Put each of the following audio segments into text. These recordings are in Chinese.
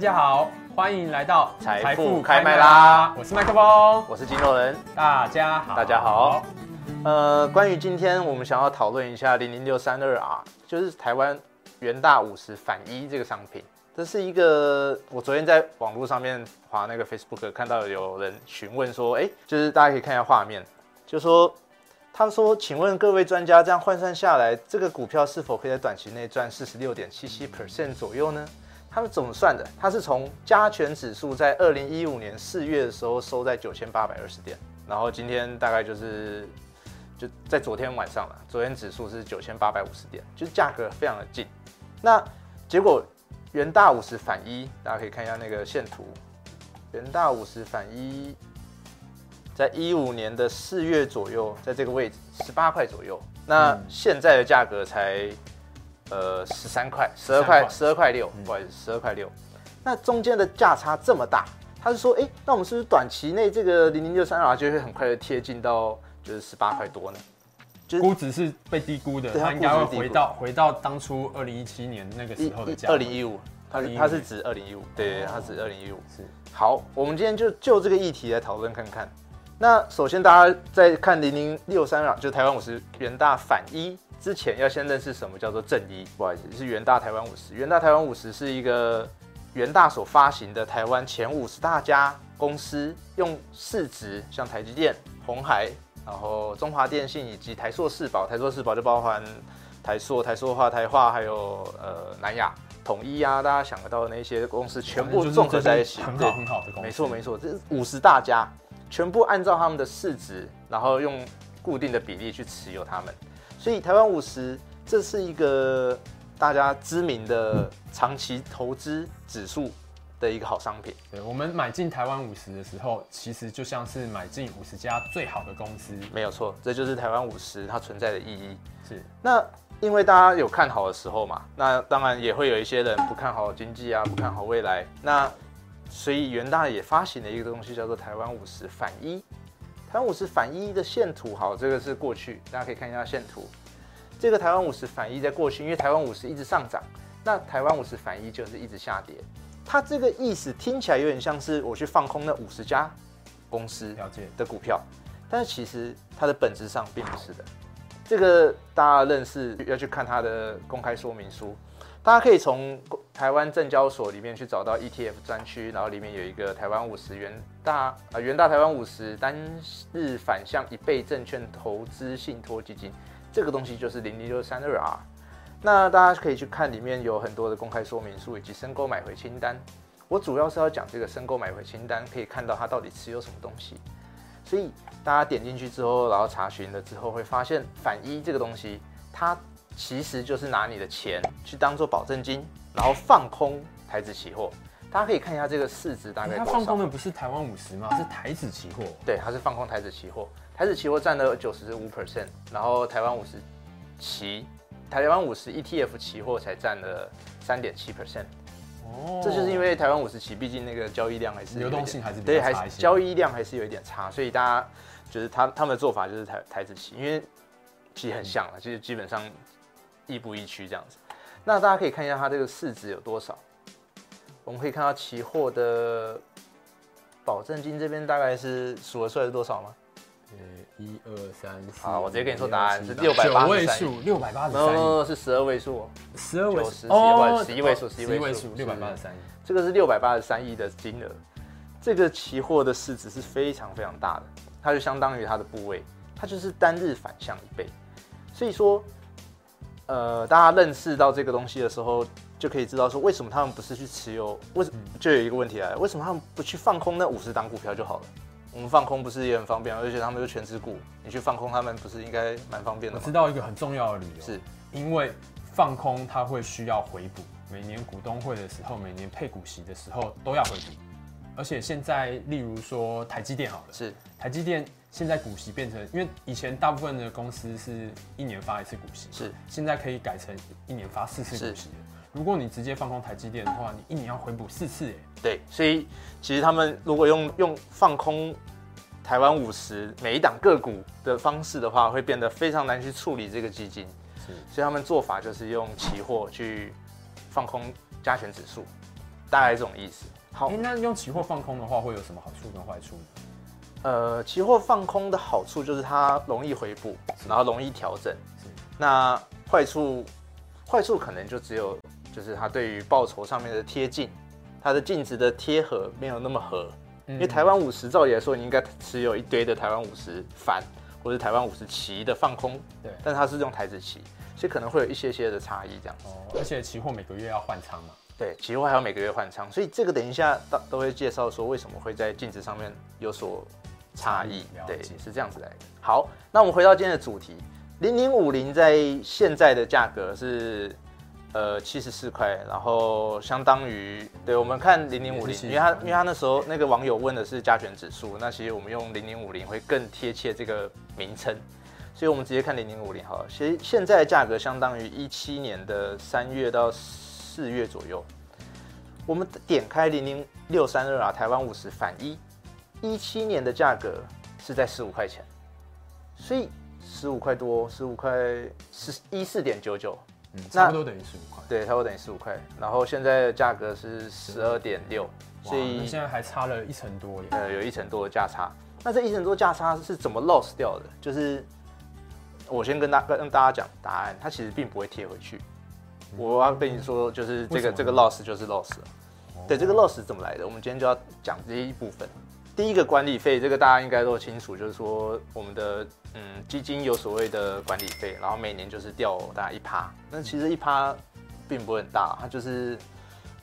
大家好，欢迎来到财富开麦啦，我是麦克风，我是金肉人，大家好，大家好。呃，关于今天我们想要讨论一下零零六三二 R，就是台湾元大五十反一这个商品。这是一个，我昨天在网络上面划那个 Facebook 看到有人询问说，哎，就是大家可以看一下画面，就说他说，请问各位专家，这样换算下来，这个股票是否可以在短期内赚四十六点七七 percent 左右呢？他们怎么算的？他是从加权指数在二零一五年四月的时候收在九千八百二十点，然后今天大概就是就在昨天晚上了，昨天指数是九千八百五十点，就是价格非常的近，那结果。元大五十反一，大家可以看一下那个线图。元大五十反一，在一五年的四月左右，在这个位置十八块左右。那现在的价格才呃十三块，十二块，十二块六，不好意思，十二块六。那中间的价差这么大，他是说，哎，那我们是不是短期内这个零零六三 R 就会很快的贴近到就是十八块多呢？估值是被低估的，它应该会回到回到当初二零一七年那个时候的价。二零一五，它它是指二零一五，对，它指二零一五。是。好，我们今天就就这个议题来讨论看看。那首先大家在看零零六三 R，就台湾五十元大反一之前，要先认识什么叫做正一。不好意思，是元大台湾五十。元大台湾五十是一个元大所发行的台湾前五十大家公司，用市值像台积电、红海。然后中华电信以及台塑四宝，台塑四宝就包含台塑、台塑化、台化，还有呃南亚、统一啊，大家想得到的那些公司全部综合在一起，很好很好的公司。没错没错，这是五十大家，全部按照他们的市值，然后用固定的比例去持有他们。所以台湾五十这是一个大家知名的长期投资指数。的一个好商品。对，我们买进台湾五十的时候，其实就像是买进五十家最好的公司。没有错，这就是台湾五十它存在的意义。是。那因为大家有看好的时候嘛，那当然也会有一些人不看好经济啊，不看好未来。那所以元大也发行了一个东西，叫做台湾五十反一。台湾五十反一的线图，好，这个是过去，大家可以看一下线图。这个台湾五十反一在过去，因为台湾五十一直上涨，那台湾五十反一就是一直下跌。它这个意思听起来有点像是我去放空那五十家公司的股票，但是其实它的本质上并不是的。这个大家认识要去看它的公开说明书，大家可以从台湾证交所里面去找到 ETF 专区，然后里面有一个台湾五十元大啊元大台湾五十单日反向一倍证券投资信托基金，这个东西就是零零六三二 R。那大家可以去看里面有很多的公开说明书以及申购买回清单。我主要是要讲这个申购买回清单，可以看到它到底持有什么东西。所以大家点进去之后，然后查询了之后，会发现反一这个东西，它其实就是拿你的钱去当做保证金，然后放空台指期货。大家可以看一下这个市值大概多少。它放空的不是台湾五十吗？是台指期货。对，它是放空台指期货。台指期货占了九十五 percent，然后台湾五十期。台湾五十 ETF 期货才占了三点七 percent，哦，这就是因为台湾五十期毕竟那个交易量还是流动性还是对，还是交易量还是有一点差，所以大家就是他他们的做法就是台台子期，因为其实很像了，其实基本上亦步亦趋这样子。那大家可以看一下它这个市值有多少，我们可以看到期货的保证金这边大概是数得出来是多少吗？呃，一二三四，好，我直接跟你说答案是六百八十三亿，六百八十三亿，no, 是十二位数，十二位数，哦，十一位数，十一位数，六百八十三亿，这个是六百八十三亿的金额，这个期货的市值是非常非常大的，它就相当于它的部位，它就是单日反向一倍，所以说，呃，大家认识到这个东西的时候，就可以知道说为什么他们不是去持有，为什么就有一个问题来，为什么他们不去放空那五十档股票就好了？我们放空不是也很方便，而且他们又全持股，你去放空他们不是应该蛮方便的吗？我知道一个很重要的理由，是。因为放空它会需要回补，每年股东会的时候，每年配股息的时候都要回补，而且现在例如说台积电好了，是。台积电现在股息变成，因为以前大部分的公司是一年发一次股息，是现在可以改成一年发四次股息。如果你直接放空台积电的话，你一年要回补四次哎。对，所以其实他们如果用用放空台湾五十每一档个股的方式的话，会变得非常难去处理这个基金。是，所以他们做法就是用期货去放空加权指数。大概这种意思。好，欸、那用期货放空的话，会有什么好处跟坏处？呃，期货放空的好处就是它容易回补，然后容易调整。是。那坏处，坏处可能就只有，就是它对于报酬上面的贴近，它的净值的贴合没有那么合。嗯、因为台湾五十照理来说，你应该持有一堆的台湾五十反或者台湾五十期的放空。对。但它是用台子期，所以可能会有一些些的差异这样。哦。而且期货每个月要换仓嘛。对，期货还要每个月换仓，所以这个等一下都都会介绍说为什么会在净值上面有所。差异，对，是这样子来的。好，那我们回到今天的主题，零零五零在现在的价格是呃七十四块，然后相当于，对，我们看零零五零，因为他因为他那时候那个网友问的是加权指数，那其实我们用零零五零会更贴切这个名称，所以我们直接看零零五零好了。其实现在的价格相当于一七年的三月到四月左右，我们点开零零六三二啊，台湾五十反一。一七年的价格是在十五块钱，所以十五块多，十五块十一四点九九，嗯，差不多等于十五块，对，差不多等于十五块。然后现在的价格是十二点六，所以现在还差了一成多耶，呃，有一成多的价差。那这一成多价差是怎么 loss 掉的？就是我先跟大跟大家讲答案，它其实并不会贴回去。嗯、我要跟你说，就是这个这个 loss 就是 loss 对，这个 loss 怎么来的？我们今天就要讲这一部分。第一个管理费，这个大家应该都清楚，就是说我们的嗯基金有所谓的管理费，然后每年就是掉大概一趴。那其实一趴并不会很大，它就是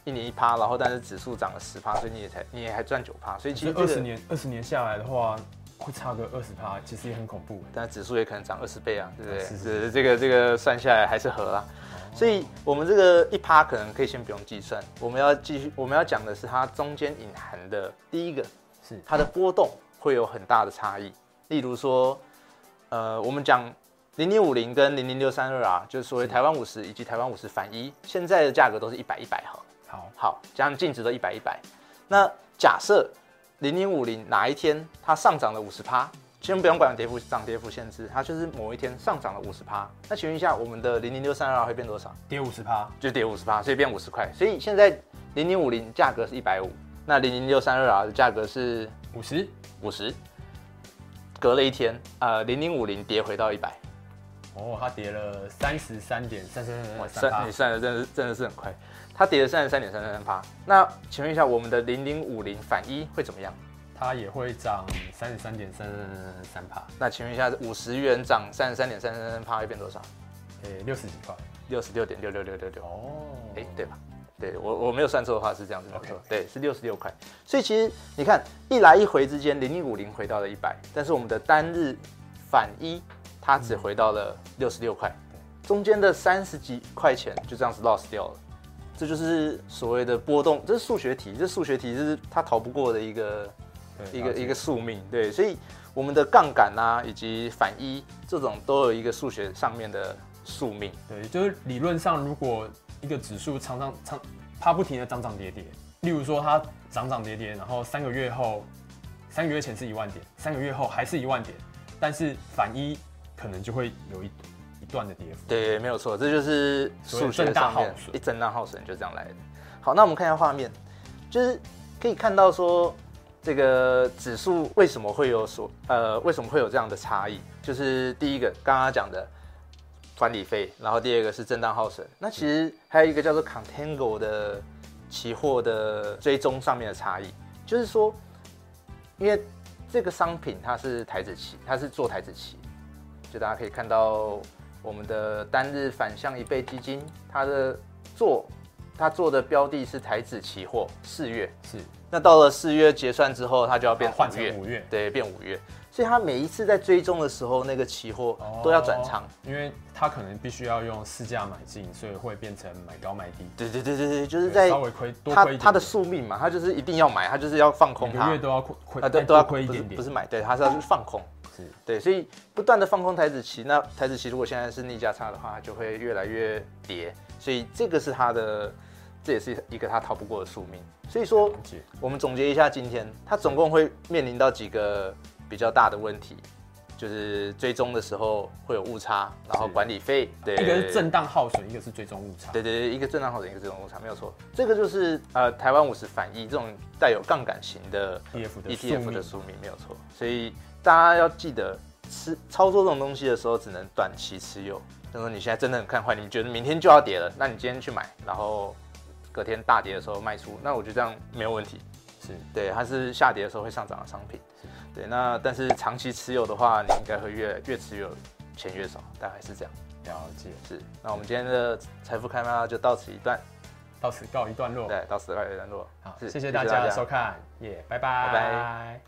一年一趴，然后但是指数涨了十趴，所以你也才你也还赚九趴。所以其实二十年二十年下来的话，会差个二十趴，其实也很恐怖。但指数也可能涨二十倍啊，对不对？是是，这个这个算下来还是合啦。所以我们这个一趴可能可以先不用计算，我们要继续我们要讲的是它中间隐含的第一个。是它的波动会有很大的差异，例如说，呃，我们讲零零五零跟零零六三二啊，就是所谓台湾五十以及台湾五十反一，现在的价格都是一百一百哈。好，好，加上净值都一百一百。那假设零零五零哪一天它上涨了五十趴，先不用管跌幅涨跌幅限制，它就是某一天上涨了五十趴，那请问一下，我们的零零六三二会变多少？跌五十趴，就跌五十趴，所以变五十块。所以现在零零五零价格是一百五。那零零六三二 R 的价格是五十五十，隔了一天，呃，零零五零跌回到一百，哦，它跌了三十三点三三三三，你算的真的真的是很快，它跌了三十三点三三三趴。那请问一下，我们的零零五零反一会怎么样？它也会涨三十三点三三三趴。那请问一下，五十元涨三十三点三三三趴会变多少？诶，六十几块，六十六点六六六六六。哦，哎，对吧？对我我没有算错的话是这样子没错.对，是六十六块。所以其实你看一来一回之间，零零五零回到了一百，但是我们的单日反一它只回到了六十六块，中间的三十几块钱就这样子 lost 掉了。这就是所谓的波动，这是数学题，这数学题是它逃不过的一个一个一个宿命。对，所以我们的杠杆啊以及反一这种都有一个数学上面的宿命。对，就是理论上如果。一个指数常常常它不停的涨涨跌跌，例如说它涨涨跌跌，然后三个月后，三个月前是一万点，三个月后还是一万点，但是反一可能就会有一一段的跌幅。对，没有错，这就是数学上面一震荡耗损就这样来的。好，那我们看一下画面，就是可以看到说这个指数为什么会有所呃为什么会有这样的差异？就是第一个刚刚讲的。管理费，然后第二个是震荡耗损。那其实还有一个叫做 Contango 的期货的追踪上面的差异，就是说，因为这个商品它是台子期，它是做台子期，就大家可以看到我们的单日反向一倍基金，它的做它做的标的是台子期货，四月是。那到了四月结算之后，它就要变换成五月，对，变五月。所以他每一次在追踪的时候，那个期货都要转仓，因为他可能必须要用市价买进，所以会变成买高卖低。对对对对对，就是在稍微亏多亏一点。他的宿命嘛，他就是一定要买，他就是要放空。每个月都要亏亏啊，对，都要亏一点点。不是买，对，他是要去放空。是，对，所以不断的放空台子期，那台子期如果现在是逆价差的话，就会越来越跌。所以这个是他的，这也是一个他逃不过的宿命。所以说，我们总结一下，今天他总共会面临到几个比较大的问题。就是追踪的时候会有误差，然后管理费，对，一个是震荡耗损，一个是追踪误差，对对对，一个震荡耗损，一个追踪误差，没有错。这个就是呃台湾五十反一这种带有杠杆型的 ETF 的宿命，没有错。所以大家要记得，吃操作这种东西的时候，只能短期持有。就是说你现在真的很看坏，你觉得明天就要跌了，那你今天去买，然后隔天大跌的时候卖出，那我觉得这样没有问题。是对，它是下跌的时候会上涨的商品。对，那但是长期持有的话，你应该会越越持有钱越少，大概是这样。了解。是，那我们今天的财富开麦就到此一段，到此告一段落。对，到此告一段落。好，谢谢大家的收看，耶，拜拜。拜拜。